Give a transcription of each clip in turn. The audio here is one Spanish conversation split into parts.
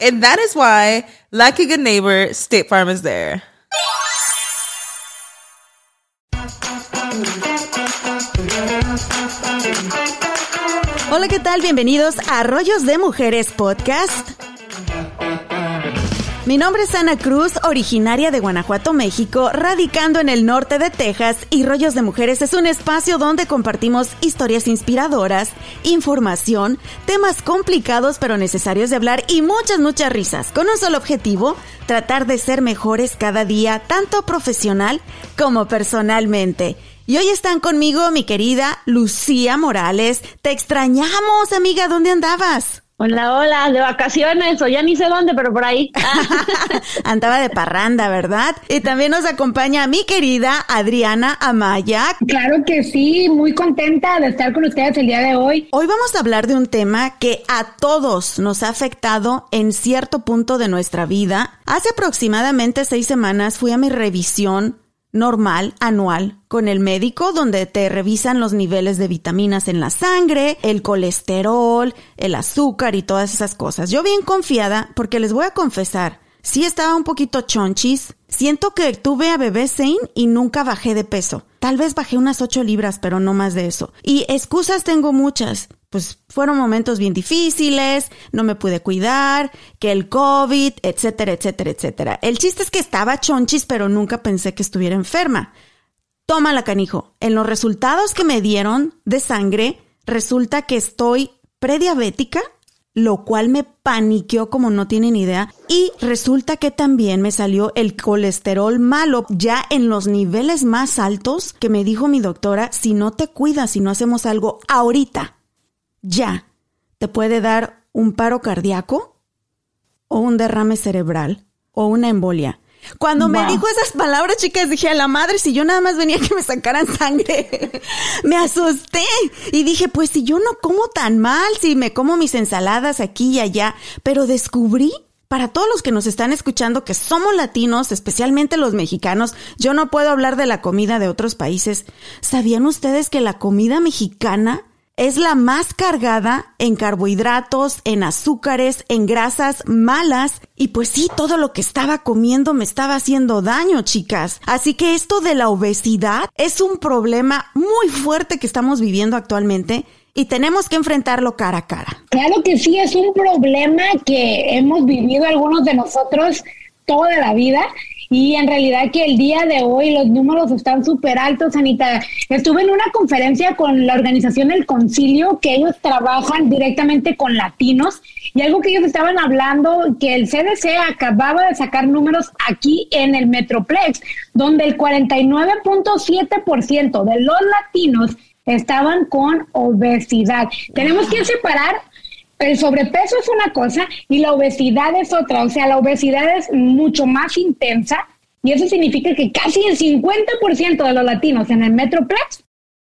And that is why, like a good neighbor, State Farm is there. Hola, ¿qué tal? Bienvenidos a Rollos de Mujeres Podcast. Mi nombre es Ana Cruz, originaria de Guanajuato, México, radicando en el norte de Texas y Rollos de Mujeres es un espacio donde compartimos historias inspiradoras, información, temas complicados pero necesarios de hablar y muchas, muchas risas, con un solo objetivo, tratar de ser mejores cada día, tanto profesional como personalmente. Y hoy están conmigo mi querida Lucía Morales. Te extrañamos, amiga, ¿dónde andabas? Hola, hola, de vacaciones o ya ni sé dónde, pero por ahí. Andaba de parranda, ¿verdad? Y también nos acompaña mi querida Adriana Amaya. Claro que sí, muy contenta de estar con ustedes el día de hoy. Hoy vamos a hablar de un tema que a todos nos ha afectado en cierto punto de nuestra vida. Hace aproximadamente seis semanas fui a mi revisión normal, anual, con el médico, donde te revisan los niveles de vitaminas en la sangre, el colesterol, el azúcar y todas esas cosas. Yo bien confiada, porque les voy a confesar, sí estaba un poquito chonchis. Siento que tuve a bebé Zane y nunca bajé de peso. Tal vez bajé unas 8 libras, pero no más de eso. Y excusas tengo muchas pues fueron momentos bien difíciles, no me pude cuidar, que el COVID, etcétera, etcétera, etcétera. El chiste es que estaba chonchis, pero nunca pensé que estuviera enferma. Toma la canijo. En los resultados que me dieron de sangre, resulta que estoy prediabética, lo cual me paniqueó como no tienen idea. Y resulta que también me salió el colesterol malo ya en los niveles más altos que me dijo mi doctora, si no te cuidas, si no hacemos algo ahorita, ya te puede dar un paro cardíaco o un derrame cerebral o una embolia. Cuando me dijo esas palabras, chicas, dije a la madre, si yo nada más venía que me sacaran sangre, me asusté y dije, pues si yo no como tan mal, si me como mis ensaladas aquí y allá, pero descubrí para todos los que nos están escuchando que somos latinos, especialmente los mexicanos, yo no puedo hablar de la comida de otros países. ¿Sabían ustedes que la comida mexicana es la más cargada en carbohidratos, en azúcares, en grasas malas y pues sí, todo lo que estaba comiendo me estaba haciendo daño, chicas. Así que esto de la obesidad es un problema muy fuerte que estamos viviendo actualmente y tenemos que enfrentarlo cara a cara. Claro que sí, es un problema que hemos vivido algunos de nosotros toda la vida y en realidad que el día de hoy los números están súper altos, Anita. Estuve en una conferencia con la organización El Concilio, que ellos trabajan directamente con latinos, y algo que ellos estaban hablando, que el CDC acababa de sacar números aquí en el Metroplex, donde el 49.7% de los latinos estaban con obesidad. Tenemos que separar el sobrepeso es una cosa y la obesidad es otra. O sea, la obesidad es mucho más intensa y eso significa que casi el 50% de los latinos en el Metroplex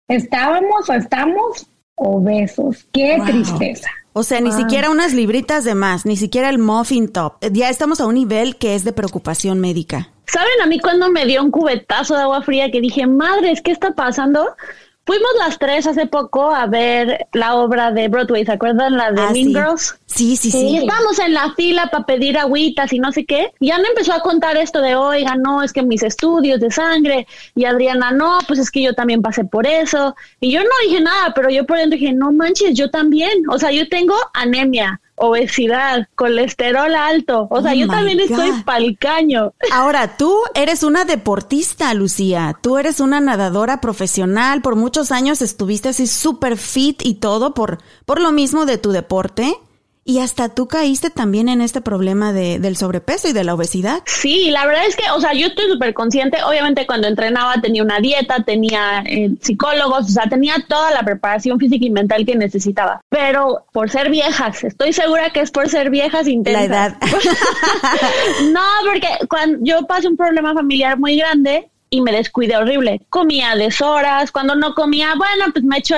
estábamos o estamos obesos. Qué tristeza. O sea, ni siquiera unas libritas de más, ni siquiera el muffin top. Ya estamos a un nivel que es de preocupación médica. ¿Saben a mí cuando me dio un cubetazo de agua fría que dije, madres, ¿qué está pasando? Fuimos las tres hace poco a ver la obra de Broadway, ¿se acuerdan? La de Ah, Mean sí. Girls. Sí, sí, Y sí. estábamos en la fila para pedir agüitas y no sé qué. Y Ana empezó a contar esto de, oiga, no, es que mis estudios de sangre. Y Adriana, no, pues es que yo también pasé por eso. Y yo no dije nada, pero yo por dentro dije, no manches, yo también. O sea, yo tengo anemia, obesidad, colesterol alto. O sea, Oh yo también estoy God. pa'l caño. Ahora, tú eres una deportista, Lucía. Tú eres una nadadora profesional. Por muchos años estuviste así súper fit y todo por, por lo mismo de tu deporte. Y hasta tú caíste también en este problema de, del sobrepeso y de la obesidad. Sí, la verdad es que, o sea, yo estoy súper consciente. Obviamente, cuando entrenaba tenía una dieta, tenía eh, psicólogos, o sea, tenía toda la preparación física y mental que necesitaba. Pero por ser viejas, estoy segura que es por ser viejas intensas. La edad. no, porque cuando yo pasé un problema familiar muy grande y me descuidé horrible. Comía a deshoras, cuando no comía, bueno, pues me echo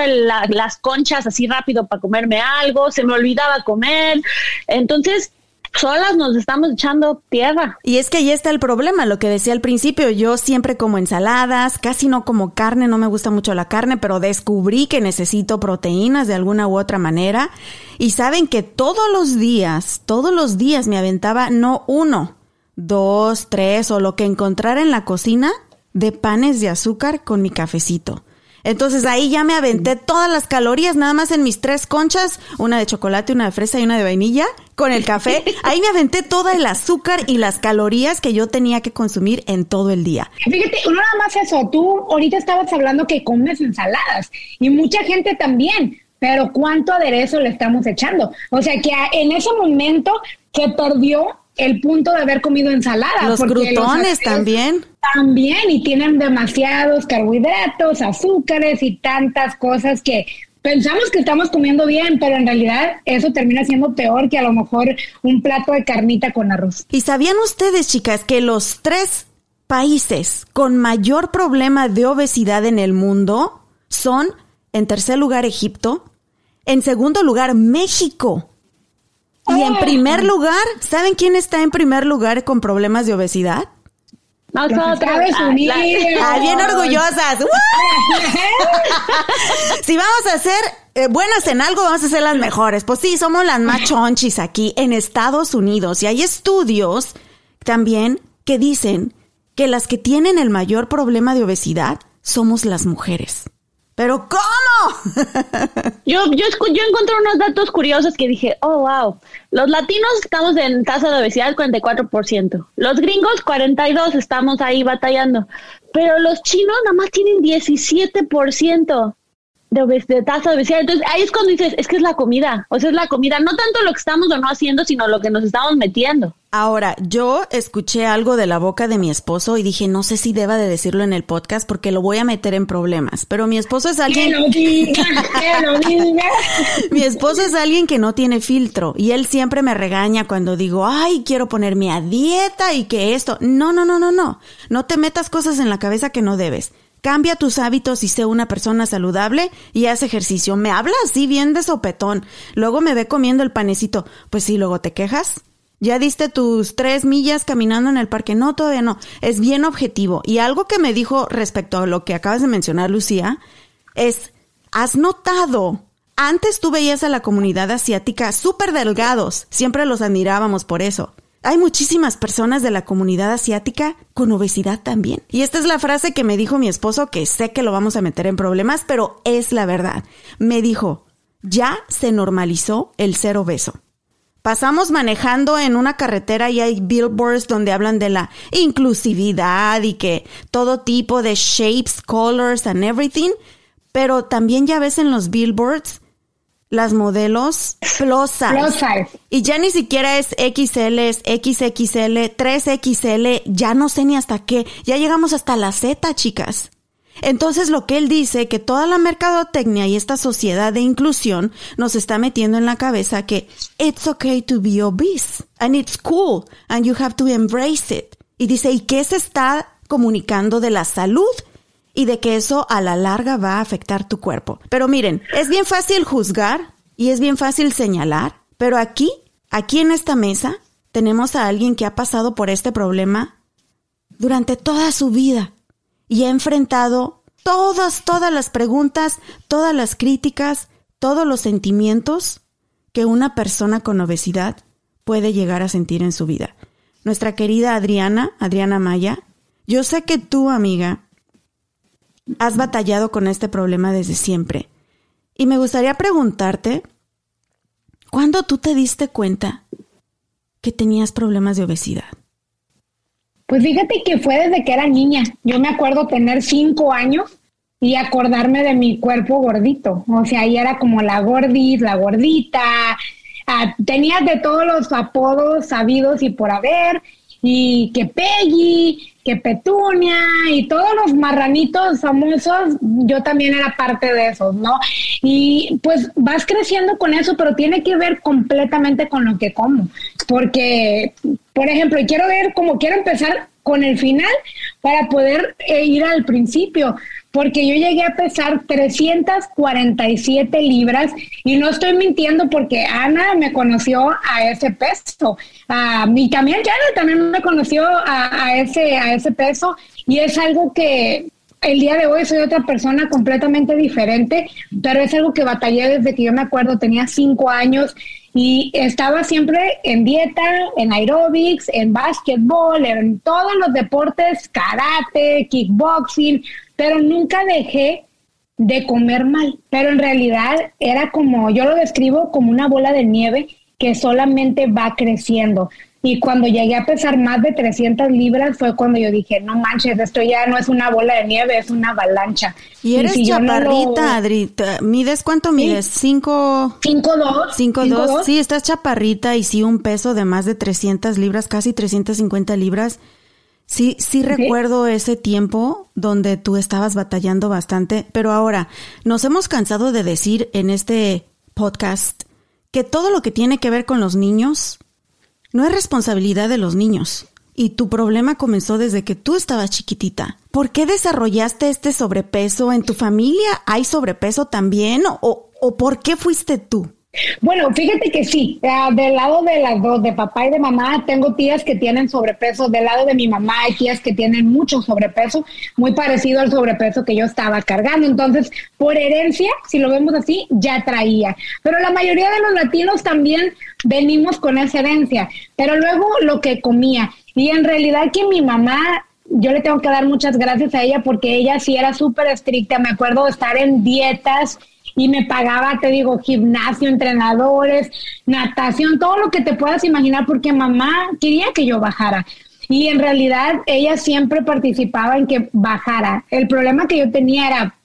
las conchas así rápido para comerme algo, se me olvidaba comer. Entonces, solas nos estamos echando tierra. Y es que ahí está el problema, lo que decía al principio, yo siempre como ensaladas, casi no como carne, no me gusta mucho la carne, pero descubrí que necesito proteínas de alguna u otra manera. Y saben que todos los días, todos los días me aventaba no uno, dos, tres o lo que encontrara en la cocina de panes de azúcar con mi cafecito. Entonces ahí ya me aventé todas las calorías, nada más en mis tres conchas, una de chocolate, una de fresa y una de vainilla, con el café. Ahí me aventé todo el azúcar y las calorías que yo tenía que consumir en todo el día. Fíjate, no nada más eso, tú ahorita estabas hablando que comes ensaladas y mucha gente también, pero ¿cuánto aderezo le estamos echando? O sea que en ese momento se perdió el punto de haber comido ensalada. Los crutones también. También, y tienen demasiados carbohidratos, azúcares y tantas cosas que pensamos que estamos comiendo bien, pero en realidad eso termina siendo peor que a lo mejor un plato de carnita con arroz. ¿Y sabían ustedes, chicas, que los tres países con mayor problema de obesidad en el mundo son, en tercer lugar, Egipto, en segundo lugar, México. Y en primer lugar, ¿saben quién está en primer lugar con problemas de obesidad? Ah. ¡Ah, bien orgullosas! Si vamos a ser eh, buenas en algo, vamos a ser las mejores. Pues sí, somos las más chonchis aquí en Estados Unidos. Y hay estudios también que dicen que las que tienen el mayor problema de obesidad somos las mujeres. ¿Pero cómo? Yo, yo, yo encontré unos datos curiosos que dije, oh, wow. Los latinos estamos en tasa de obesidad 44%. Los gringos 42% estamos ahí batallando. Pero los chinos nada más tienen 17% de, obes- de tasa de obesidad. Entonces ahí es cuando dices, es que es la comida. O sea, es la comida. No tanto lo que estamos o no haciendo, sino lo que nos estamos metiendo. Ahora, yo escuché algo de la boca de mi esposo y dije, no sé si deba de decirlo en el podcast porque lo voy a meter en problemas. Pero mi esposo es Que alguien... lo diga, que lo diga. Mi esposo es alguien que no tiene filtro y él siempre me regaña cuando digo, ay, quiero ponerme a dieta y que esto. No, no, no, no, no. No te metas cosas en la cabeza que no debes. Cambia tus hábitos y sé una persona saludable y haz ejercicio. Me habla así bien de sopetón. Luego me ve comiendo el panecito. Pues sí, luego te quejas. ¿Ya diste tus tres millas caminando en el parque? No, todavía no. Es bien objetivo. Y algo que me dijo respecto a lo que acabas de mencionar, Lucía, es, ¿has notado? Antes tú veías a la comunidad asiática súper delgados. Siempre los admirábamos por eso. Hay muchísimas personas de la comunidad asiática con obesidad también. Y esta es la frase que me dijo mi esposo, que sé que lo vamos a meter en problemas, pero es la verdad. Me dijo, ya se normalizó el ser obeso. Pasamos manejando en una carretera y hay billboards donde hablan de la inclusividad y que todo tipo de shapes, colors and everything, pero también ya ves en los billboards las modelos plus size. Plus size. Y ya ni siquiera es XL, es XXL, 3XL, ya no sé ni hasta qué. Ya llegamos hasta la Z, chicas. Entonces lo que él dice, que toda la mercadotecnia y esta sociedad de inclusión nos está metiendo en la cabeza que it's okay to be obese and it's cool and you have to embrace it. Y dice, ¿y qué se está comunicando de la salud? Y de que eso a la larga va a afectar tu cuerpo. Pero miren, es bien fácil juzgar y es bien fácil señalar, pero aquí, aquí en esta mesa, tenemos a alguien que ha pasado por este problema durante toda su vida y ha enfrentado todas, todas las preguntas, todas las críticas, todos los sentimientos que una persona con obesidad puede llegar a sentir en su vida. Nuestra querida Adriana, Adriana Maya, yo sé que tú, amiga, has batallado con este problema desde siempre. Y me gustaría preguntarte, ¿cuándo tú te diste cuenta que tenías problemas de obesidad? Pues fíjate que fue desde que era niña. Yo me acuerdo tener cinco años y acordarme de mi cuerpo gordito. O sea, ahí era como la gordis, la gordita. Ah, tenía de todos los apodos sabidos y por haber. Y que Peggy, que Petunia y todos los marranitos famosos, yo también era parte de esos, ¿no? Y pues vas creciendo con eso, pero tiene que ver completamente con lo que como. Porque, por ejemplo, quiero ver cómo quiero empezar con el final para poder eh, ir al principio porque yo llegué a pesar 347 libras y no estoy mintiendo porque Ana me conoció a ese peso. Uh, y también Janet también me conoció a, ese, a ese peso y es algo que el día de hoy soy otra persona completamente diferente, pero es algo que batallé desde que yo me acuerdo, tenía cinco años y estaba siempre en dieta, en aerobics, en básquetbol, en todos los deportes, karate, kickboxing, pero nunca dejé de comer mal. Pero en realidad era como, yo lo describo como una bola de nieve que solamente va creciendo. Y cuando llegué a pesar más de 300 libras fue cuando yo dije, no manches, esto ya no es una bola de nieve, es una avalancha. Y eres chaparrita, Adri. ¿Mides cuánto mides? ¿Cinco? Cinco dos. Cinco, dos. Sí, estás chaparrita y sí un peso de más de 300 libras, casi 350 libras. Sí, sí recuerdo ese tiempo donde tú estabas batallando bastante, pero ahora nos hemos cansado de decir en este podcast que todo lo que tiene que ver con los niños no es responsabilidad de los niños. Y tu problema comenzó desde que tú estabas chiquitita. ¿Por qué desarrollaste este sobrepeso? ¿En tu familia hay sobrepeso también? ¿O, o por qué fuiste tú? Bueno, fíjate que sí, ah, del lado de las dos, de papá y de mamá, tengo tías que tienen sobrepeso, del lado de mi mamá hay tías que tienen mucho sobrepeso, muy parecido al sobrepeso que yo estaba cargando. Entonces, por herencia, si lo vemos así, ya traía. Pero la mayoría de los latinos también venimos con esa herencia, pero luego lo que comía. Y en realidad que mi mamá yo le tengo que dar muchas gracias a ella porque ella sí era súper estricta. Me acuerdo de estar en dietas y me pagaba, te digo, gimnasio, entrenadores, natación, todo lo que te puedas imaginar, porque mamá quería que yo bajara. Y en realidad ella siempre participaba en que bajara. El problema que yo tenía era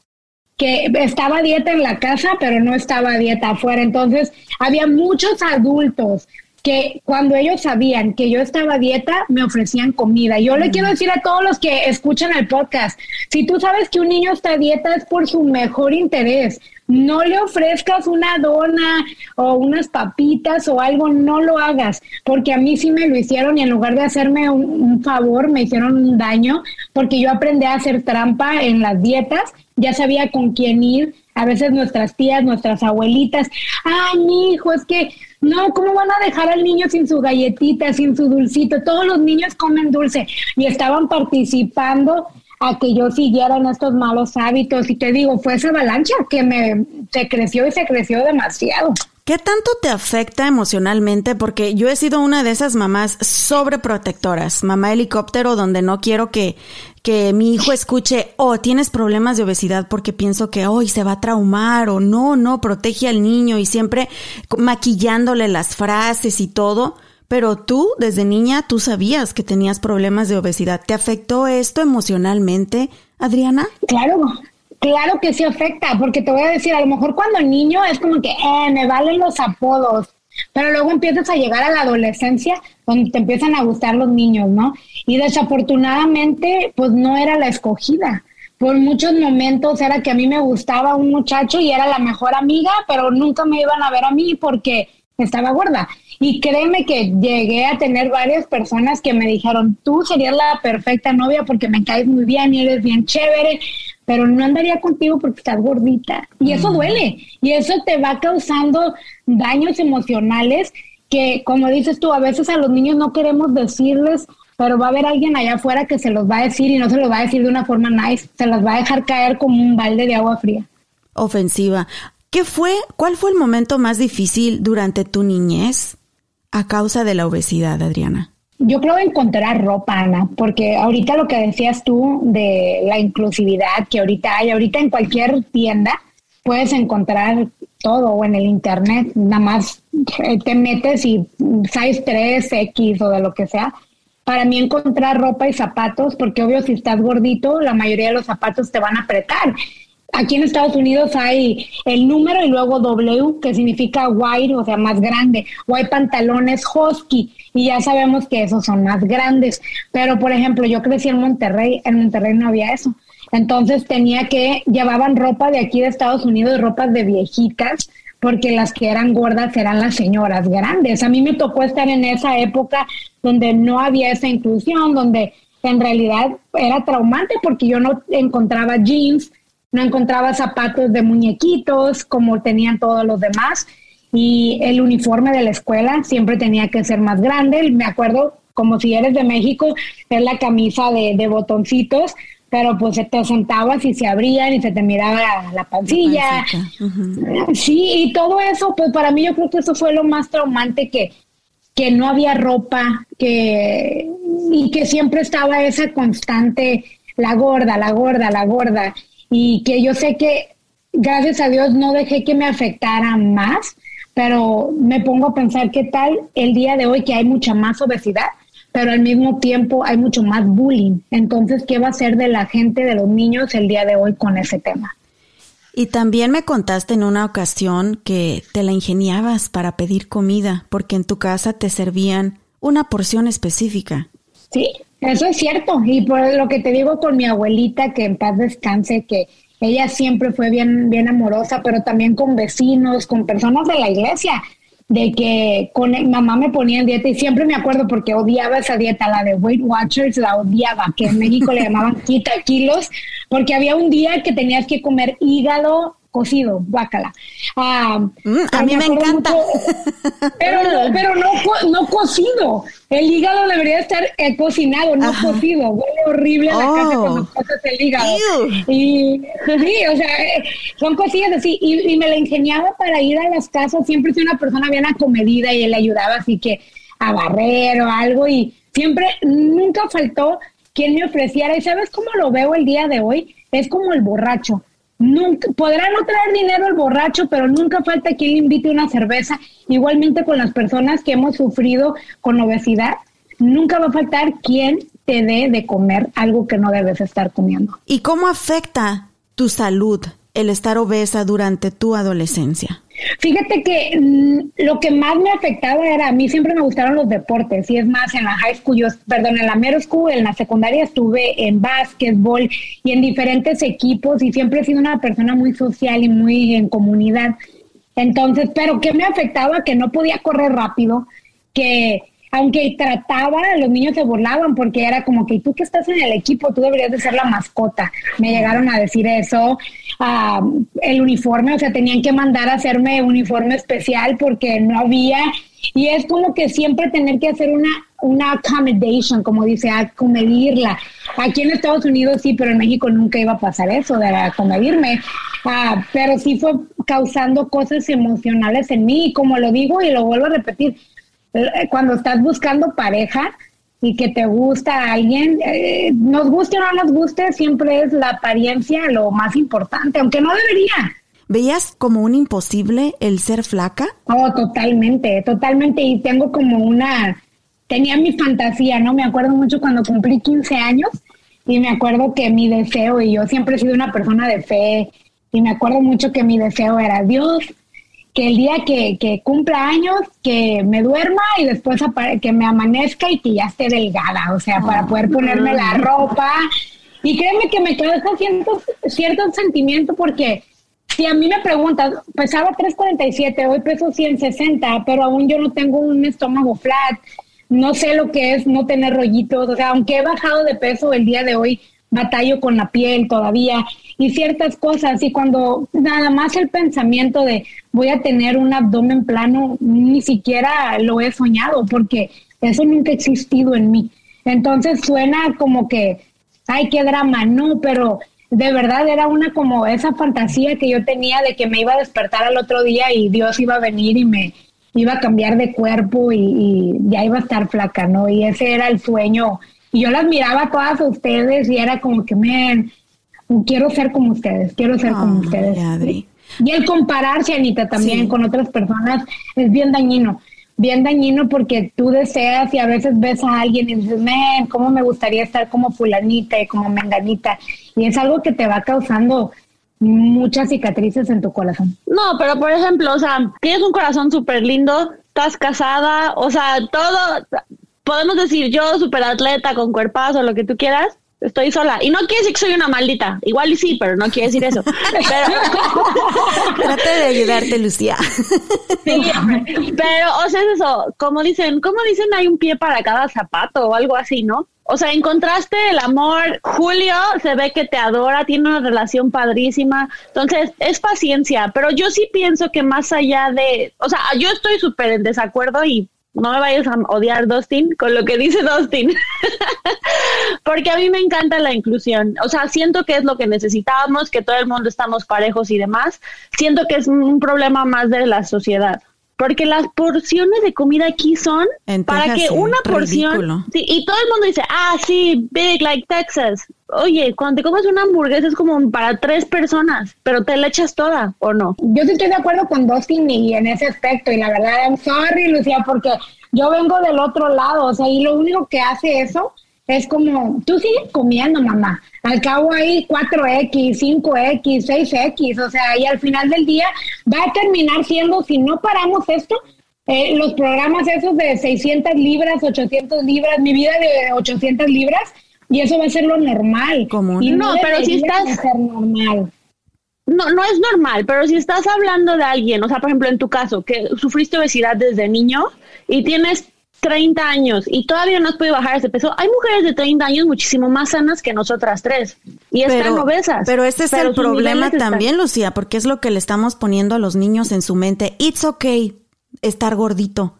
que estaba dieta en la casa, pero no estaba dieta afuera. Entonces, había muchos adultos que cuando ellos sabían que yo estaba a dieta, me ofrecían comida. Yo le quiero decir a todos los que escuchan el podcast, si tú sabes que un niño está a dieta es por su mejor interés. No le ofrezcas una dona o unas papitas o algo, no lo hagas, porque a mí sí me lo hicieron y en lugar de hacerme un, un favor, me hicieron un daño, porque yo aprendí a hacer trampa en las dietas, ya sabía con quién ir, a veces nuestras tías, nuestras abuelitas, ay, mi hijo, es que no, ¿cómo van a dejar al niño sin su galletita, sin su dulcito? Todos los niños comen dulce y estaban participando a que yo siguiera en estos malos hábitos y te digo, fue esa avalancha que me se creció y se creció demasiado. ¿Qué tanto te afecta emocionalmente? Porque yo he sido una de esas mamás sobreprotectoras, mamá helicóptero, donde no quiero que, que mi hijo escuche, oh, tienes problemas de obesidad porque pienso que hoy se va a traumar o no, no, protege al niño y siempre maquillándole las frases y todo. Pero tú, desde niña, tú sabías que tenías problemas de obesidad. ¿Te afectó esto emocionalmente, Adriana? Claro, Claro que sí afecta, porque te voy a decir, a lo mejor cuando niño es como que, eh, me valen los apodos, pero luego empiezas a llegar a la adolescencia te empiezan a gustar los niños, ¿no? Y desafortunadamente, pues no era la escogida. Por muchos momentos era que a mí me gustaba un muchacho y era la mejor amiga, pero nunca me iban a ver a mí porque estaba gorda. Y créeme que llegué a tener varias personas que me dijeron, tú serías la perfecta novia porque me caes muy bien y eres bien chévere, pero no andaría contigo porque estás gordita. Y eso duele. Y eso te va causando daños emocionales que, como dices tú, a veces a los niños no queremos decirles pero va a haber alguien allá afuera que se los va a decir y no se los va a decir de una forma nice, se los va a dejar caer como un balde de agua fría. Ofensiva. ¿Qué fue, cuál fue el momento más difícil durante tu niñez a causa de la obesidad, Adriana? Yo creo encontrar ropa, Ana, porque ahorita lo que decías tú de la inclusividad que ahorita hay, ahorita en cualquier tienda puedes encontrar todo o en el internet, nada más eh, te metes y size 3, X o de lo que sea. Para mí encontrar ropa y zapatos, porque obvio si estás gordito, la mayoría de los zapatos te van a apretar. Aquí en Estados Unidos hay el número y luego W, que significa wide, o sea, más grande. O hay pantalones husky, y ya sabemos que esos son más grandes. Pero, por ejemplo, yo crecí en Monterrey, en Monterrey no había eso. Entonces tenía que, llevaban ropa de aquí de Estados Unidos, ropas de viejitas, porque las que eran gordas eran las señoras grandes. A mí me tocó estar en esa época donde no había esa inclusión, donde en realidad era traumante porque yo no encontraba jeans, no encontraba zapatos de muñequitos como tenían todos los demás y el uniforme de la escuela siempre tenía que ser más grande. Me acuerdo, como si eres de México, es la camisa de, de botoncitos, pero pues te sentabas y se abrían y se te miraba la, pancilla. Sí, y todo eso, pues para mí yo creo que eso fue lo más traumante que, que no había ropa, que, y que siempre estaba esa constante, la gorda, la gorda, la gorda, y que yo sé que gracias a Dios no dejé que me afectara más, pero me pongo a pensar qué tal el día de hoy que hay mucha más obesidad, pero al mismo tiempo hay mucho más bullying. Entonces, ¿qué va a ser de la gente, de los niños el día de hoy con ese tema? Y también me contaste en una ocasión que te la ingeniabas para pedir comida, porque en tu casa te servían una porción específica. Sí, eso es cierto. Y por lo que te digo con mi abuelita, que en paz descanse, que ella siempre fue bien, bien amorosa, pero también con vecinos, con personas de la iglesia, de que con mamá me ponía en dieta y siempre me acuerdo porque odiaba esa dieta, la de Weight Watchers, la odiaba, que en México le llamaban quita kilos, porque había un día que tenías que comer hígado cocido, guácala. Ah, mm, a mí me, encanta. pero no, pero no, no cocido. El hígado debería estar eh, cocinado, no cocido. Huele horrible a la casa cuando oh. cocidas el hígado. Y sí, o sea, eh, son cosillas así. Y, me la ingeniaba para ir a las casas. Siempre soy una persona bien acomedida y él ayudaba así que a barrer o algo. Y siempre, nunca faltó quien me ofreciera. ¿Y sabes cómo lo veo el día de hoy? Es como el borracho Nunca, podrá no traer dinero el borracho, pero nunca falta quien le invite una cerveza. Igualmente con las personas que hemos sufrido con obesidad, nunca va a faltar quien te dé de comer algo que no debes estar comiendo. ¿Y cómo afecta tu salud el estar obesa durante tu adolescencia? Fíjate que mm, lo que más me afectaba era, a mí siempre me gustaron los deportes, y es más, en la high school, yo, perdón, en la middle school, en la secundaria estuve en básquetbol y en diferentes equipos y siempre he sido una persona muy social y muy en comunidad. Entonces, pero ¿qué me afectaba? Que no podía correr rápido, que aunque trataba, los niños se burlaban porque era como que tú que estás en el equipo, tú deberías de ser la mascota. Me llegaron a decir eso. El uniforme, o sea, tenían que mandar a hacerme uniforme especial porque no había. Y es como que siempre tener que hacer una, una accommodation, como dice, acomedirla. Aquí en Estados Unidos sí, pero en México nunca iba a pasar eso de acomedirme. Ah, pero sí fue causando cosas emocionales en mí, como lo digo y lo vuelvo a repetir, cuando estás buscando pareja y que te gusta alguien, eh, nos guste o no nos guste, siempre es la apariencia lo más importante, aunque no debería. ¿Veías como un imposible el ser flaca? Oh, totalmente, totalmente. Y tengo como una, tenía mi fantasía, ¿no? Me acuerdo mucho cuando cumplí 15 años y me acuerdo que mi deseo, y yo siempre he sido una persona de fe, y me acuerdo mucho que mi deseo era, Dios, que el día que, que, cumpla años, que me duerma y después que me amanezca y que ya esté delgada, o sea, para poder ponerme la ropa. Y créeme que me causa cierto, cierto sentimiento porque si a mí me preguntas, pesaba 347, hoy peso 160, pero aún yo no tengo un estómago flat, no sé lo que es no tener rollitos, o sea, aunque he bajado de peso el día de hoy, batallo con la piel todavía y ciertas cosas. Y cuando nada más el pensamiento de voy a tener un abdomen plano, ni siquiera lo he soñado porque eso nunca ha existido en mí. Entonces suena como que, ay, qué drama, no, pero de verdad era una como esa fantasía que yo tenía de que me iba a despertar al otro día y Dios iba a venir y me iba a cambiar de cuerpo y, ya iba a estar flaca, ¿no? Y ese era el sueño. Y yo las miraba a todas ustedes y era como que, me quiero ser como ustedes, quiero ser como ustedes. Y el compararse, Anita, también con otras personas es bien dañino. Bien dañino porque tú deseas y a veces ves a alguien y dices, men, ¿cómo me gustaría estar como fulanita y como menganita? Y es algo que te va causando muchas cicatrices en tu corazón. No, pero por ejemplo, o sea, tienes un corazón súper lindo, estás casada, o sea, todo, podemos decir yo, súper atleta, con cuerpazo, lo que tú quieras, estoy sola. Y no quiere decir que soy una maldita. Igual y sí, pero no quiere decir eso. Trate de ayudarte, Lucía. sí, pero, o sea, es eso. Como dicen, como dicen, hay un pie para cada zapato o algo así, ¿no? O sea, encontraste el amor. Julio se ve que te adora, tiene una relación padrísima. Entonces, es paciencia. Pero yo sí pienso que más allá de. O sea, yo estoy súper en desacuerdo y no me vayas a odiar Dustin con lo que dice Dustin, porque a mí me encanta la inclusión, o sea, siento que es lo que necesitábamos, que todo el mundo estamos parejos y demás, siento que es un problema más de la sociedad. Porque las porciones de comida aquí son para que una porción. Sí, y todo el mundo dice, ah, sí, big like Texas. Oye, cuando te comes una hamburguesa es como para tres personas, pero te la echas toda, ¿o no? Yo sí estoy de acuerdo con Dustin y en ese aspecto. Y la verdad, I'm sorry, Lucía, porque yo vengo del otro lado. O sea, y lo único que hace eso es como, tú sigues comiendo, mamá. Al cabo hay 4X, 5X, 6X, o sea, y al final del día va a terminar siendo, si no paramos esto, eh, los programas esos de 600 libras, 800 libras, mi vida de 800 libras, y eso va a ser lo normal. Y no, pero si estás... normal. No, no es normal, pero si estás hablando de alguien, o sea, por ejemplo, en tu caso, que sufriste obesidad desde niño y tienes 30 años y todavía no has podido bajar ese peso, hay mujeres de 30 años muchísimo más sanas que nosotras tres y están obesas. Pero ese es el problema también, Lucía, porque es lo que le estamos poniendo a los niños en su mente. It's okay estar gordito.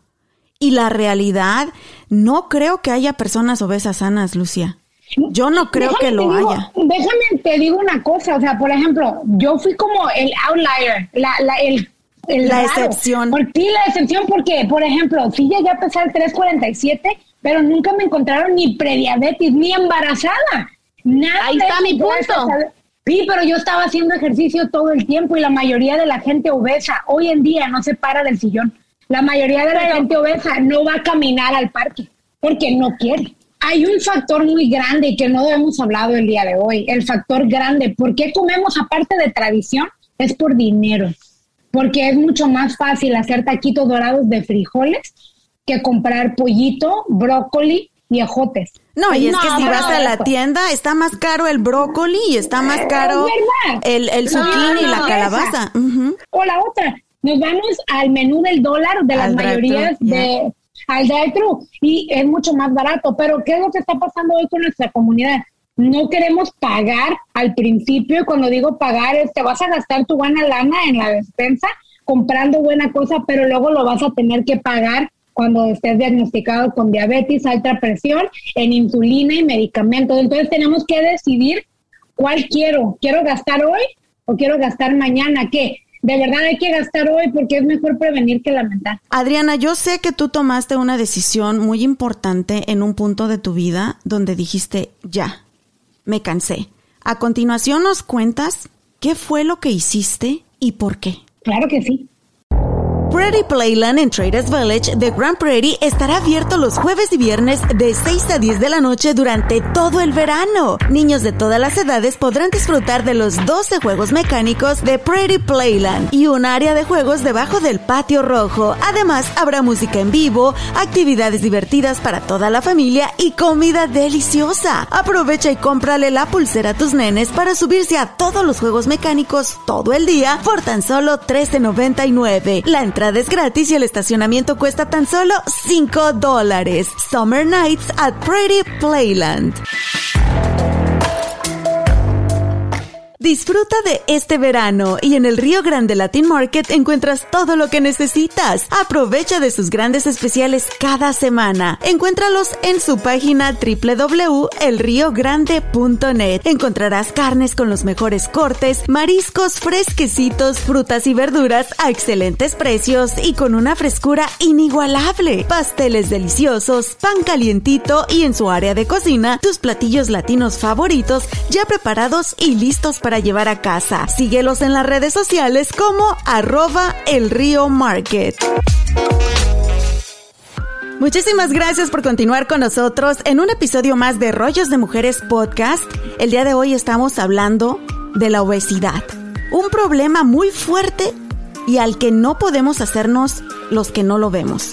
Y la realidad, no creo que haya personas obesas sanas, Lucía. Yo no creo que lo haya. Déjame te digo una cosa, o sea, por ejemplo, yo fui como el outlier, la, la, el la excepción. Por ti la excepción porque, por ejemplo, sí llegué a pesar 347, pero nunca me encontraron ni prediabetes, ni embarazada. Nada Ahí está mi punto. Sí, pero yo estaba haciendo ejercicio todo el tiempo y la mayoría de la gente obesa hoy en día no se para del sillón. La mayoría de la gente obesa no va a caminar al parque porque no quiere. Hay un factor muy grande que no hemos hablado el día de hoy, el factor grande. ¿Por qué comemos aparte de tradición? Es por dinero porque es mucho más fácil hacer taquitos dorados de frijoles que comprar pollito, brócoli y ejotes. No, y es que si vas a la tienda está más caro el brócoli y está más caro el, el zucchini y la calabaza. O la otra, nos vamos al menú del dólar de las mayorías de al drive y es mucho más barato. Pero ¿qué es lo que está pasando hoy con nuestra comunidad? No queremos pagar al principio, cuando digo pagar, es te vas a gastar tu buena lana en la despensa comprando buena cosa, pero luego lo vas a tener que pagar cuando estés diagnosticado con diabetes, alta presión, en insulina y medicamentos. Entonces tenemos que decidir cuál quiero. ¿Quiero gastar hoy o quiero gastar mañana? ¿Qué? De verdad hay que gastar hoy porque es mejor prevenir que lamentar. Adriana, yo sé que tú tomaste una decisión muy importante en un punto de tu vida donde dijiste, ya, me cansé. A continuación nos cuentas qué fue lo que hiciste y por qué. Claro que sí. Prairie Playland en Traders Village de Grand Prairie estará abierto los jueves y viernes de 6 a 10 de la noche durante todo el verano. Niños de todas las edades podrán disfrutar de los 12 juegos mecánicos de Prairie Playland y un área de juegos debajo del patio rojo. Además, habrá música en vivo, actividades divertidas para toda la familia y comida deliciosa. Aprovecha y cómprale la pulsera a tus nenes para subirse a todos los juegos mecánicos todo el día por tan solo $13.99. La entrada es gratis y el estacionamiento cuesta tan solo 5 dólares. Summer Nights at Pretty Playland. Disfruta de este verano y en el Río Grande Latin Market encuentras todo lo que necesitas. Aprovecha de sus grandes especiales cada semana. Encuéntralos en su página www.elriogrande.net. Encontrarás carnes con los mejores cortes, mariscos fresquecitos, frutas y verduras a excelentes precios y con una frescura inigualable. Pasteles deliciosos, pan calientito y en su área de cocina, tus platillos latinos favoritos ya preparados y listos para llevar a casa. Síguelos en las redes sociales como arroba el río market. Muchísimas gracias por continuar con nosotros en un episodio más de Rollos de Mujeres Podcast. El día de hoy estamos hablando de la obesidad, un problema muy fuerte y al que no podemos hacernos los que no lo vemos.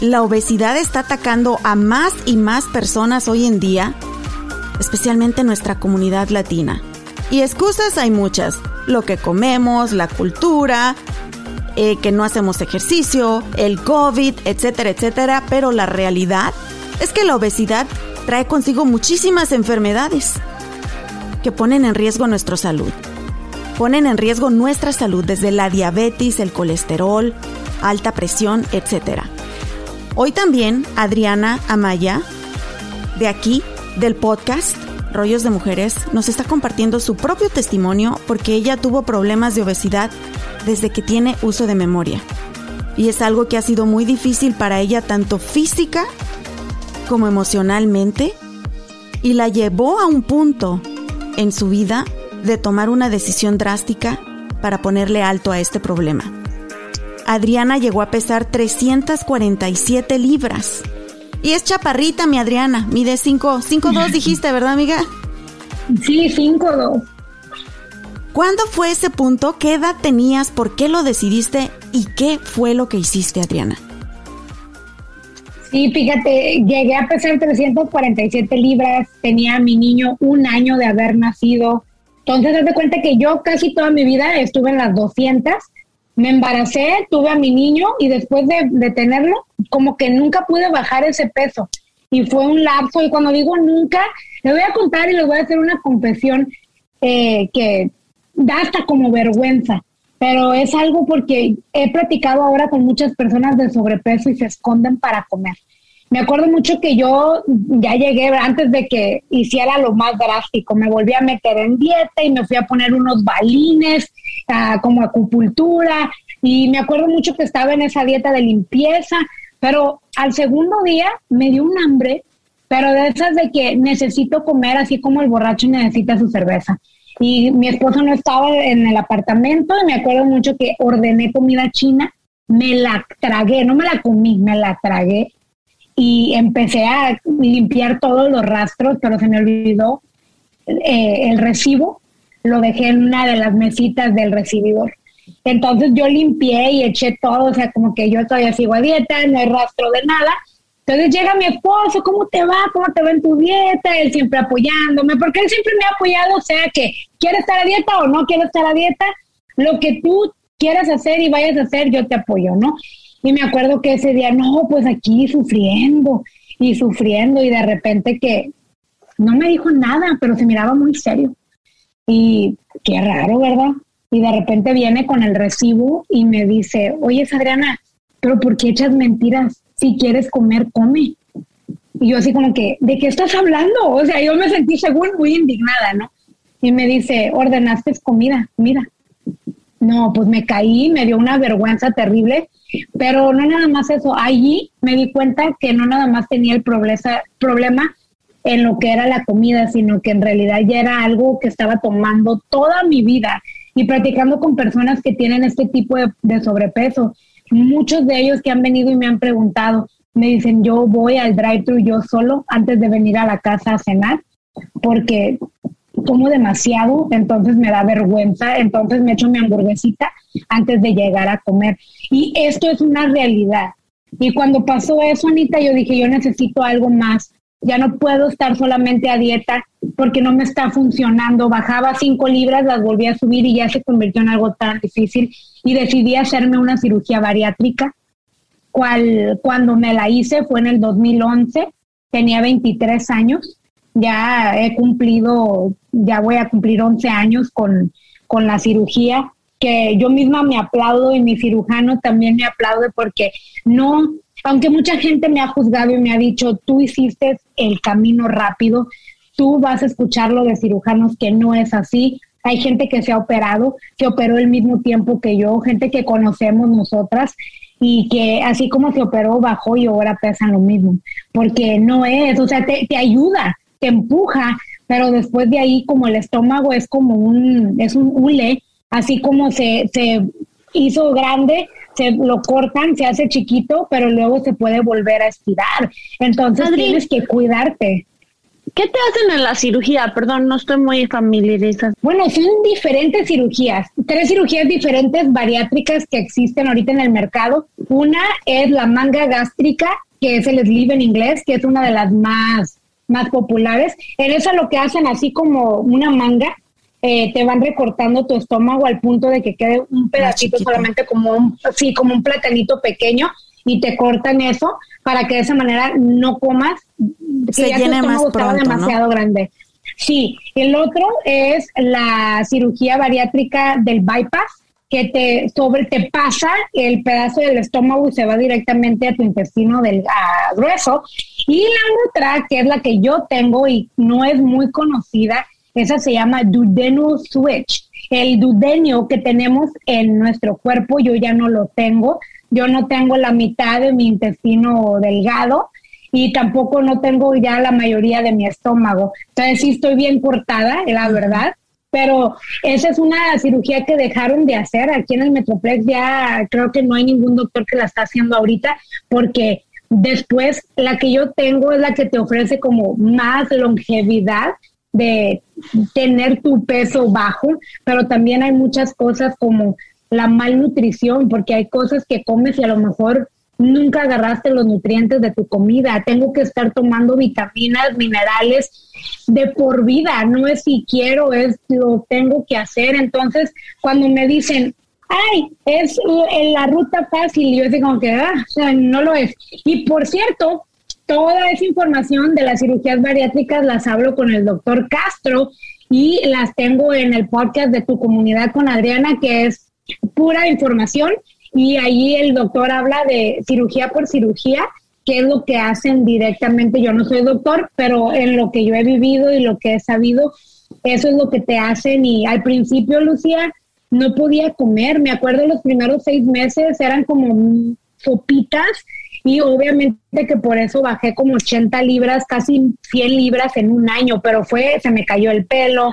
La obesidad está atacando a más y más personas hoy en día, especialmente en nuestra comunidad latina. Y excusas hay muchas. Lo que comemos, la cultura, eh, que no hacemos ejercicio, el COVID, etcétera, etcétera. Pero la realidad es que la obesidad trae consigo muchísimas enfermedades que ponen en riesgo nuestra salud. Ponen en riesgo nuestra salud desde la diabetes, el colesterol, alta presión, etcétera. Hoy también Adriana Amaya, de aquí, del podcast, Rollos de Mujeres, nos está compartiendo su propio testimonio porque ella tuvo problemas de obesidad desde que tiene uso de memoria. Y es algo que ha sido muy difícil para ella tanto física como emocionalmente y la llevó a un punto en su vida de tomar una decisión drástica para ponerle alto a este problema. Adriana llegó a pesar 347 libras y es chaparrita, mi Adriana. Mide 5, 5, 2 dijiste, ¿verdad, amiga? Sí, 5, 2. ¿Cuándo fue ese punto? ¿Qué edad tenías? ¿Por qué lo decidiste? ¿Y qué fue lo que hiciste, Adriana? Sí, fíjate, llegué a pesar 347 libras, tenía a mi niño un año de haber nacido. Entonces, haz de cuenta que yo casi toda mi vida estuve en las 200 me embaracé, tuve a mi niño y después de, tenerlo, como que nunca pude bajar ese peso. Y fue un lapso, y cuando digo nunca, le voy a contar y les voy a hacer una confesión eh, que da hasta como vergüenza, pero es algo porque he platicado ahora con muchas personas de sobrepeso y se esconden para comer. Me acuerdo mucho que yo ya llegué antes de que hiciera lo más drástico, me volví a meter en dieta y me fui a poner unos balines como acupuntura. Y me acuerdo mucho que estaba en esa dieta de limpieza, pero al segundo día me dio un hambre, pero de esas de que necesito comer así como el borracho necesita su cerveza. Y mi esposo no estaba en el apartamento y me acuerdo mucho que ordené comida china, me la tragué, no me la comí, me la tragué y empecé a limpiar todos los rastros, pero se me olvidó eh, el recibo lo dejé en una de las mesitas del recibidor. Entonces yo limpié y eché todo, o sea, como que yo todavía sigo a dieta, no hay rastro de nada. Entonces llega mi esposo, ¿cómo te va? ¿Cómo te va en tu dieta? Él siempre apoyándome, porque él siempre me ha apoyado, o sea, que quiere estar a dieta o no quiere estar a dieta, lo que tú quieras hacer y vayas a hacer, yo te apoyo, ¿no? Y me acuerdo que ese día, no, pues aquí sufriendo y sufriendo y de repente que no me dijo nada, pero se miraba muy serio. Y qué raro, ¿verdad? Y de repente viene con el recibo y me dice, oye, Adriana, pero ¿por qué echas mentiras? Si quieres comer, come. Y yo así como que, ¿de qué estás hablando? O sea, yo me sentí según muy indignada, ¿no? Y me dice, ordenaste comida, mira. No, pues me caí, me dio una vergüenza terrible, pero no nada más eso, allí me di cuenta que no nada más tenía el problema en lo que era la comida, sino que en realidad ya era algo que estaba tomando toda mi vida y practicando con personas que tienen este tipo de, sobrepeso. Muchos de ellos que han venido y me han preguntado, me dicen, yo voy al drive-thru yo solo antes de venir a la casa a cenar, porque como demasiado, entonces me da vergüenza, entonces me echo mi hamburguesita antes de llegar a comer. Y esto es una realidad. Y cuando pasó eso, Anita, yo dije, yo necesito algo más ya no puedo estar solamente a dieta porque no me está funcionando. Bajaba cinco libras, las volví a subir y ya se convirtió en algo tan difícil y decidí hacerme una cirugía bariátrica. Cual, cuando me la hice fue en el 2011, tenía 23 años. Ya he cumplido, ya voy a cumplir 11 años con, con la cirugía, que yo misma me aplaudo y mi cirujano también me aplaude porque no, aunque mucha gente me ha juzgado y me ha dicho, tú hiciste el camino rápido, tú vas a escucharlo de cirujanos que no es así. Hay gente que se ha operado, que operó el mismo tiempo que yo, gente que conocemos nosotras y que así como se operó, bajó y ahora pesan lo mismo, porque no es, o sea, te, te ayuda, te empuja, pero después de ahí como el estómago es como un, es un hule, así como se, se hizo grande, se lo cortan, se hace chiquito, pero luego se puede volver a estirar. Entonces tienes que cuidarte. ¿Qué te hacen en la cirugía? Perdón, no estoy muy familiarizada. Bueno, son diferentes cirugías, tres cirugías diferentes bariátricas que existen ahorita en el mercado. Una es la manga gástrica, que es el sleeve en inglés, que es una de las más, más populares. En esa lo que hacen así como una manga, eh, te van recortando tu estómago al punto de que quede un pedacito solamente como un, sí, como un platanito pequeño y te cortan eso para que de esa manera no comas, que Se ya llene tu más estómago estaba ¿no? demasiado grande. Sí, el otro es la cirugía bariátrica del bypass, que te sobre te pasa el pedazo del estómago y se va directamente a tu intestino del ah, grueso. Y la otra, que es la que yo tengo y no es muy conocida, esa se llama duodenal switch. El duodenio que tenemos en nuestro cuerpo, yo ya no lo tengo. Yo no tengo la mitad de mi intestino delgado y tampoco no tengo ya la mayoría de mi estómago. Entonces sí estoy bien cortada, la verdad. Pero esa es una cirugía que dejaron de hacer aquí en el Metroplex. Ya creo que no hay ningún doctor que la está haciendo ahorita porque después la que yo tengo es la que te ofrece como más longevidad de tener tu peso bajo, pero también hay muchas cosas como la malnutrición, porque hay cosas que comes y a lo mejor nunca agarraste los nutrientes de tu comida. Tengo que estar tomando vitaminas, minerales de por vida, no es si quiero, es lo tengo que hacer. Entonces, cuando me dicen, ay, es uh, la ruta fácil, yo digo que, ah, o sea, no lo es. Y por cierto, toda esa información de las cirugías bariátricas las hablo con el doctor Castro y las tengo en el podcast de tu comunidad con Adriana, que es pura información. Y ahí el doctor habla de cirugía por cirugía, qué es lo que hacen directamente. Yo no soy doctor, pero en lo que yo he vivido y lo que he sabido, eso es lo que te hacen. Y al principio, Lucía, no podía comer. Me acuerdo los primeros seis meses eran como sopitas y obviamente que por eso bajé como 80 libras, casi 100 libras en un año, pero fue, se me cayó el pelo,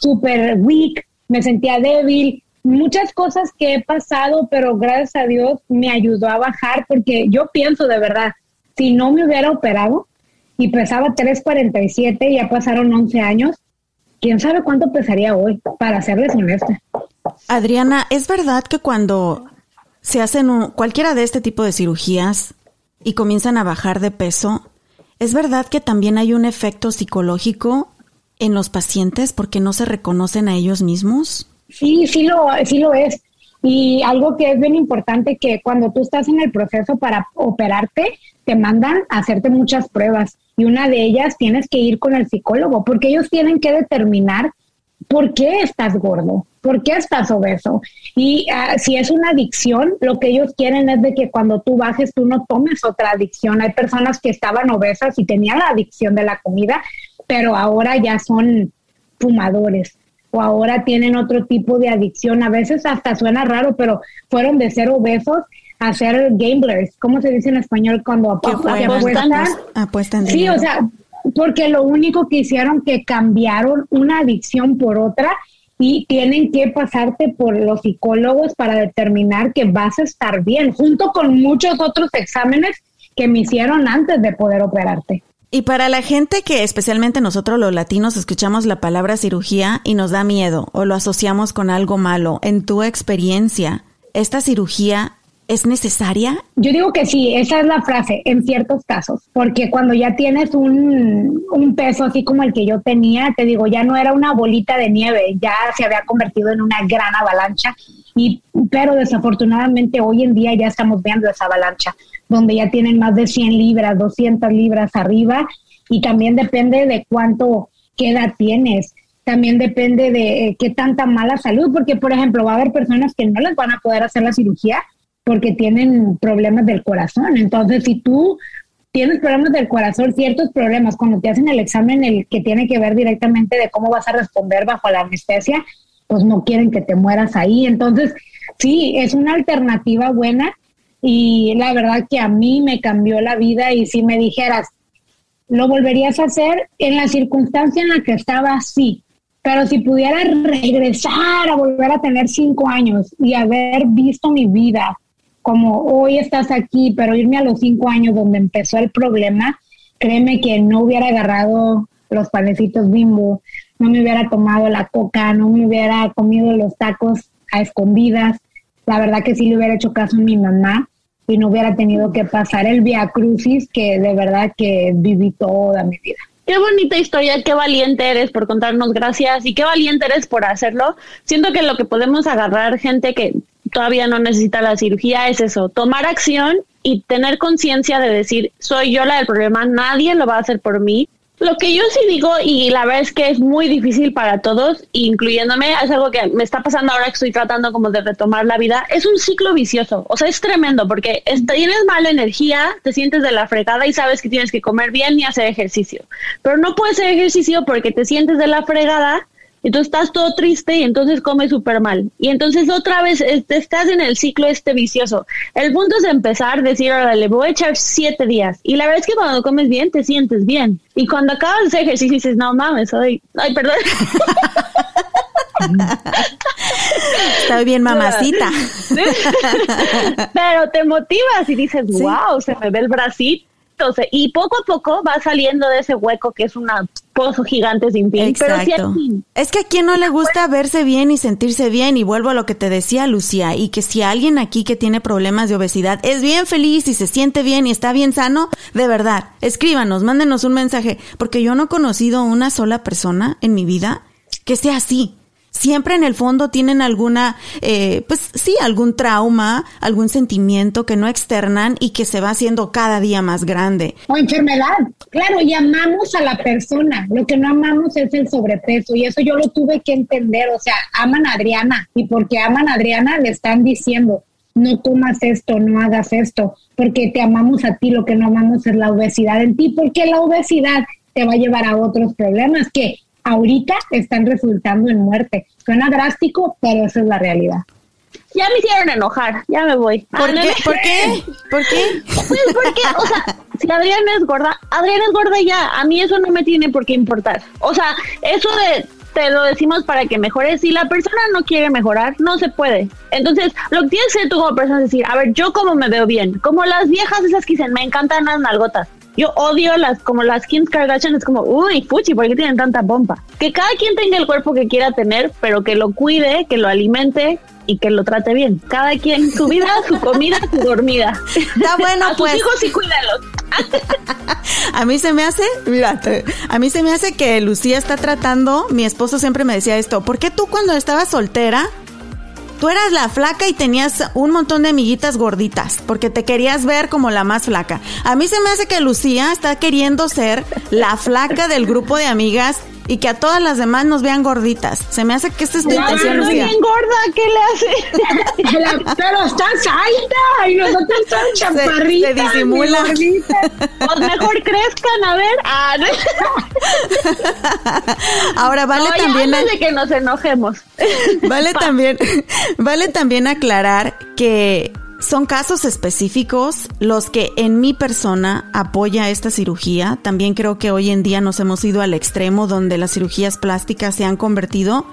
súper weak, me sentía débil, muchas cosas que he pasado, pero gracias a Dios me ayudó a bajar porque yo pienso de verdad, si no me hubiera operado y pesaba 347, ya pasaron 11 años, quién sabe cuánto pesaría hoy, para serles honesta. Adriana, ¿es verdad que cuando se hacen un- cualquiera de este tipo de cirugías y comienzan a bajar de peso, es verdad que también hay un efecto psicológico en los pacientes porque no se reconocen a ellos mismos? Sí, sí lo, sí lo es. Y algo que es bien importante que cuando tú estás en el proceso para operarte, te mandan a hacerte muchas pruebas y una de ellas tienes que ir con el psicólogo porque ellos tienen que determinar por qué estás gordo, por qué estás obeso. Y ah, si es una adicción, lo que ellos quieren es de que cuando tú bajes tú no tomes otra adicción. Hay personas que estaban obesas y tenían la adicción de la comida, pero ahora ya son fumadores o ahora tienen otro tipo de adicción. A veces hasta suena raro, pero fueron de ser obesos a ser gamblers. ¿Cómo se dice en español cuando Que apuestan? apuestan? apuestan Sí, dinero. o sea, porque lo único que hicieron que cambiaron una adicción por otra y tienen que pasarte por los psicólogos para determinar que vas a estar bien, junto con muchos otros exámenes que me hicieron antes de poder operarte. Y para la gente que especialmente nosotros los latinos escuchamos la palabra cirugía y nos da miedo o lo asociamos con algo malo, en tu experiencia, ¿esta cirugía es necesaria? Yo digo que sí, esa es la frase, en ciertos casos, porque cuando ya tienes un, un peso así como el que yo tenía, te digo, ya no era una bolita de nieve, ya se había convertido en una gran avalancha, y, pero desafortunadamente hoy en día ya estamos viendo esa avalancha, donde ya tienen más de 100 libras, 200 libras arriba, y también depende de cuánto, qué edad tienes, también depende de eh, qué tanta mala salud, porque por ejemplo va a haber personas que no les van a poder hacer la cirugía porque tienen problemas del corazón. Entonces, si tú tienes problemas del corazón, ciertos problemas, cuando te hacen el examen, el que tiene que ver directamente de cómo vas a responder bajo la anestesia, pues no quieren que te mueras ahí. Entonces, sí, es una alternativa buena y la verdad que a mí me cambió la vida y si me dijeras, ¿lo volverías a hacer? En la circunstancia en la que estaba, sí. Pero si pudiera regresar a volver a tener cinco años y haber visto mi vida como hoy estás aquí, pero irme a los cinco años donde empezó el problema, créeme que no hubiera agarrado los panecitos bimbo, no me hubiera tomado la coca, no me hubiera comido los tacos a escondidas. La verdad que sí le hubiera hecho caso a mi mamá y no hubiera tenido que pasar el via crucis que de verdad que viví toda mi vida. Qué bonita historia, qué valiente eres por contarnos gracias y qué valiente eres por hacerlo. Siento que lo que podemos agarrar gente que todavía no necesita la cirugía es eso, tomar acción y tener conciencia de decir, soy yo la del problema, nadie lo va a hacer por mí. Lo que yo sí digo, y la verdad es que es muy difícil para todos, incluyéndome, es algo que me está pasando ahora que estoy tratando como de retomar la vida, es un ciclo vicioso. O sea, es tremendo porque tienes mala energía, te sientes de la fregada y sabes que tienes que comer bien y hacer ejercicio. Pero no puedes hacer ejercicio porque te sientes de la fregada entonces estás todo triste y entonces comes súper mal. Y entonces otra vez estás en el ciclo este vicioso. El punto es empezar, decir, ahora le voy a echar siete días. Y la verdad es que cuando comes bien, te sientes bien. Y cuando acabas de hacer ejercicio dices, no mames, ay, ay perdón. Está bien, mamacita. Pero te motivas y dices, wow, se me ve el bracito y poco a poco va saliendo de ese hueco que es un pozo gigante sin fin. Exacto. es que a quien no le gusta verse bien y sentirse bien, y vuelvo a lo que te decía Lucía, y que si alguien aquí que tiene problemas de obesidad es bien feliz y se siente bien y está bien sano, de verdad, escríbanos, mándenos un mensaje, porque yo no he conocido una sola persona en mi vida que sea así siempre en el fondo tienen alguna, eh, pues sí, algún trauma, algún sentimiento que no externan y que se va haciendo cada día más grande. O enfermedad. Claro, y amamos a la persona. Lo que no amamos es el sobrepeso y eso yo lo tuve que entender. O sea, aman a Adriana y porque aman a Adriana le están diciendo, no comas esto, no hagas esto, porque te amamos a ti, lo que no amamos es la obesidad en ti, porque la obesidad te va a llevar a otros problemas que ahorita están resultando en muerte. Suena drástico, pero esa es la realidad. Ya me hicieron enojar, ya me voy. ¿Por, qué? ¿Por qué? ¿Por qué? Pues porque, o sea, si Adriana es gorda, Adriana es gorda ya. A mí eso no me tiene por qué importar. O sea, eso de te lo decimos para que mejores. Si la persona no quiere mejorar, no se puede. Entonces, lo que tienes que hacer tú como persona es decir, a ver, yo cómo me veo bien. Como las viejas esas que dicen, me encantan las nalgotas. Yo odio las, como las Kim Kardashian, es como, uy, fuchi, ¿por qué tienen tanta pompa? Que cada quien tenga el cuerpo que quiera tener, pero que lo cuide, que lo alimente y que lo trate bien. Cada quien, su vida, su comida, su dormida. Está bueno, a pues. sus hijos y cuídalos. a mí se me hace, mira, a mí se me hace que Lucía está tratando, mi esposo siempre me decía esto, ¿por qué tú cuando estabas soltera Tú eras la flaca y tenías un montón de amiguitas gorditas, porque te querías ver como la más flaca. A mí se me hace que Lucía está queriendo ser la flaca del grupo de amigas y que a todas las demás nos vean gorditas. Se me hace que esta es tu intención, no Lucía. bien gorda, ¿qué le hace? Pero estás alta y nosotros estamos chaparritas. Se, disimula. Pues mejor crezcan, a ver. Ah, Ahora vale también antes de que nos enojemos. Vale también vale también aclarar que son casos específicos los que en mi persona apoya esta cirugía. También creo que hoy en día nos hemos ido al extremo donde las cirugías plásticas se han convertido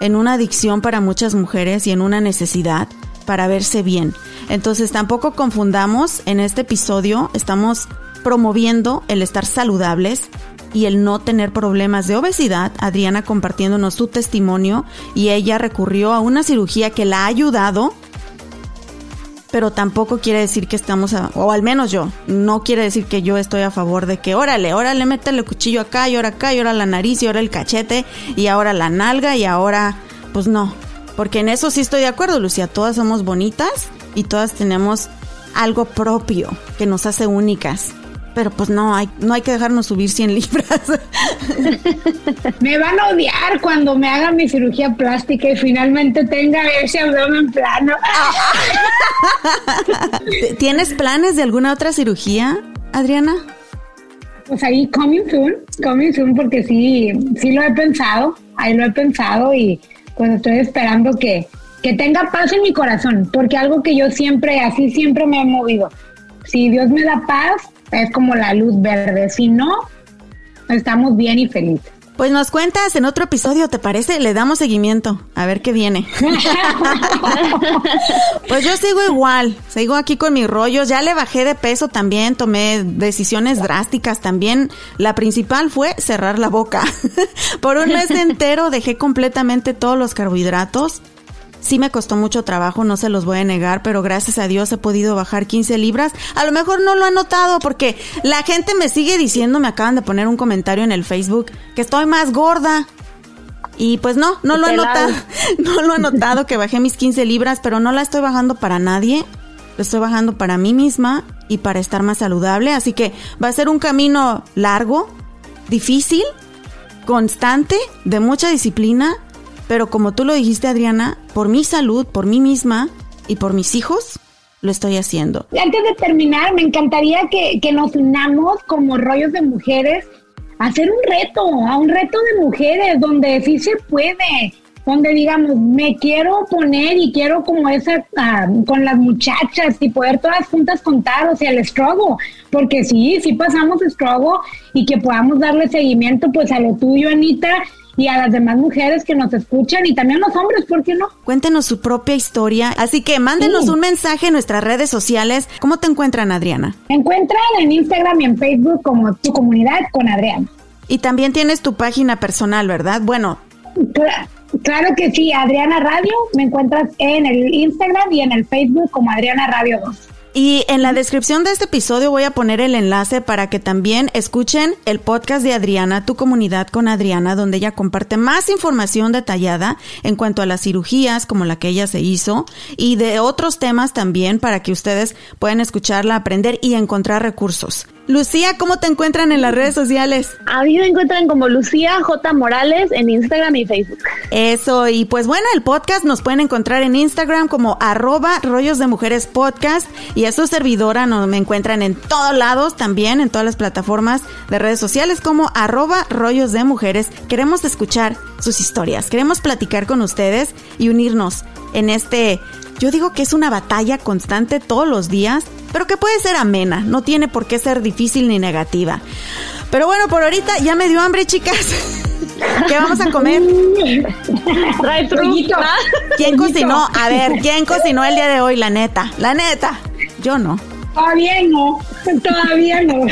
en una adicción para muchas mujeres y en una necesidad para verse bien. Entonces tampoco confundamos, en este episodio estamos promoviendo el estar saludables y el no tener problemas de obesidad. Adriana compartiéndonos su testimonio y ella recurrió a una cirugía que la ha ayudado pero tampoco quiere decir que estamos, a, o al menos yo, no quiere decir que yo estoy a favor de que, órale, órale, métele el cuchillo acá y ahora acá y ahora la nariz y ahora el cachete y ahora la nalga y ahora, pues no, porque en eso sí estoy de acuerdo, Lucía, todas somos bonitas y todas tenemos algo propio que nos hace únicas. Pero pues no hay, no hay que dejarnos subir 100 libras. me van a odiar cuando me haga mi cirugía plástica y finalmente tenga ese abdomen plano. ¿Tienes planes de alguna otra cirugía, Adriana? Pues ahí coming soon, coming soon porque sí, sí lo he pensado, ahí lo he pensado y pues estoy esperando que, que tenga paz en mi corazón, porque algo que yo siempre, así siempre me he movido. Si Dios me da paz, es como la luz verde. Si no, estamos bien y felices. Pues nos cuentas en otro episodio, ¿te parece? Le damos seguimiento, a ver qué viene. pues yo sigo igual, sigo aquí con mis rollos, ya le bajé de peso también, tomé decisiones drásticas también. La principal fue cerrar la boca. Por un mes entero dejé completamente todos los carbohidratos Sí me costó mucho trabajo, no se los voy a negar, pero gracias a Dios he podido bajar 15 libras. A lo mejor no lo han notado porque la gente me sigue diciendo, me acaban de poner un comentario en el Facebook, que estoy más gorda. Y pues no, no lo he notado. No lo he notado que bajé mis 15 libras, pero no la estoy bajando para nadie. Lo estoy bajando para mí misma y para estar más saludable. Así que va a ser un camino largo, difícil, constante, de mucha disciplina, pero como tú lo dijiste, Adriana, por mi salud, por mí misma y por mis hijos, lo estoy haciendo. Antes de terminar, me encantaría que, que nos unamos como rollos de mujeres a hacer un reto, a un reto de mujeres donde sí se puede, donde digamos, me quiero poner y quiero como esa, ah, con las muchachas y poder todas juntas contar, o sea, el estrogo, porque sí, sí pasamos estrogo y que podamos darle seguimiento pues a lo tuyo, Anita, y a las demás mujeres que nos escuchan y también a los hombres, ¿por qué no? Cuéntenos su propia historia. Así que mándenos un mensaje en nuestras redes sociales. ¿Cómo te encuentran, Adriana? Me encuentran en Instagram y en Facebook como tu comunidad con Adriana. Y también tienes tu página personal, ¿verdad? Bueno. Claro, que sí, Adriana Radio. Me encuentras en el Instagram y en el Facebook como Adriana Radio 2. Y en la descripción de este episodio voy a poner el enlace para que también escuchen el podcast de Adriana, Tu comunidad con Adriana, donde ella comparte más información detallada en cuanto a las cirugías como la que ella se hizo y de otros temas también para que ustedes puedan escucharla, aprender y encontrar recursos. Lucía, ¿cómo te encuentran en las redes sociales? A mí me encuentran como Lucía J. Morales en Instagram y Facebook. Eso, y pues bueno, el podcast nos pueden encontrar en Instagram como arroba rollos de mujeres podcast y a su servidora nos me encuentran en todos lados también, en todas las plataformas de redes sociales como arroba rollos de mujeres. Queremos escuchar sus historias, queremos platicar con ustedes y unirnos en este yo digo que es una batalla constante todos los días, pero que puede ser amena, no tiene por qué ser difícil ni negativa. Pero bueno, por ahorita ya me dio hambre, chicas. ¿Qué vamos a comer? ¿Quién cocinó? A ver, ¿quién cocinó el día de hoy? La neta, la neta. Yo no. Todavía no, todavía no.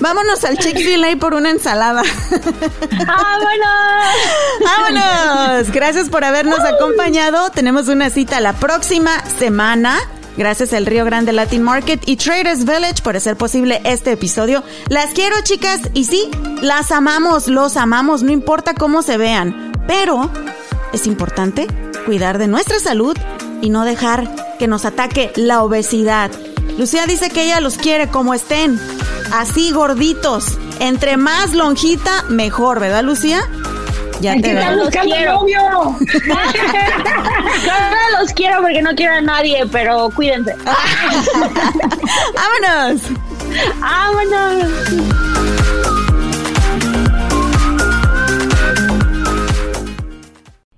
Vámonos al Chick-fil-A por una ensalada. ¡Vámonos! ¡Vámonos! Gracias por habernos acompañado. Tenemos una cita la próxima semana. Gracias al Río Grande Latin Market y Traders Village por hacer posible este episodio. Las quiero, chicas, y sí, las amamos, los amamos, no importa cómo se vean. Pero es importante cuidar de nuestra salud y no dejar que nos ataque la obesidad. Lucía dice que ella los quiere como estén, así gorditos. Entre más lonjita, mejor, ¿verdad, Lucía? Ya te veo. Los quiero. Novio. No los quiero porque no quiero a nadie, pero cuídense. ¡Vámonos! ¡Vámonos!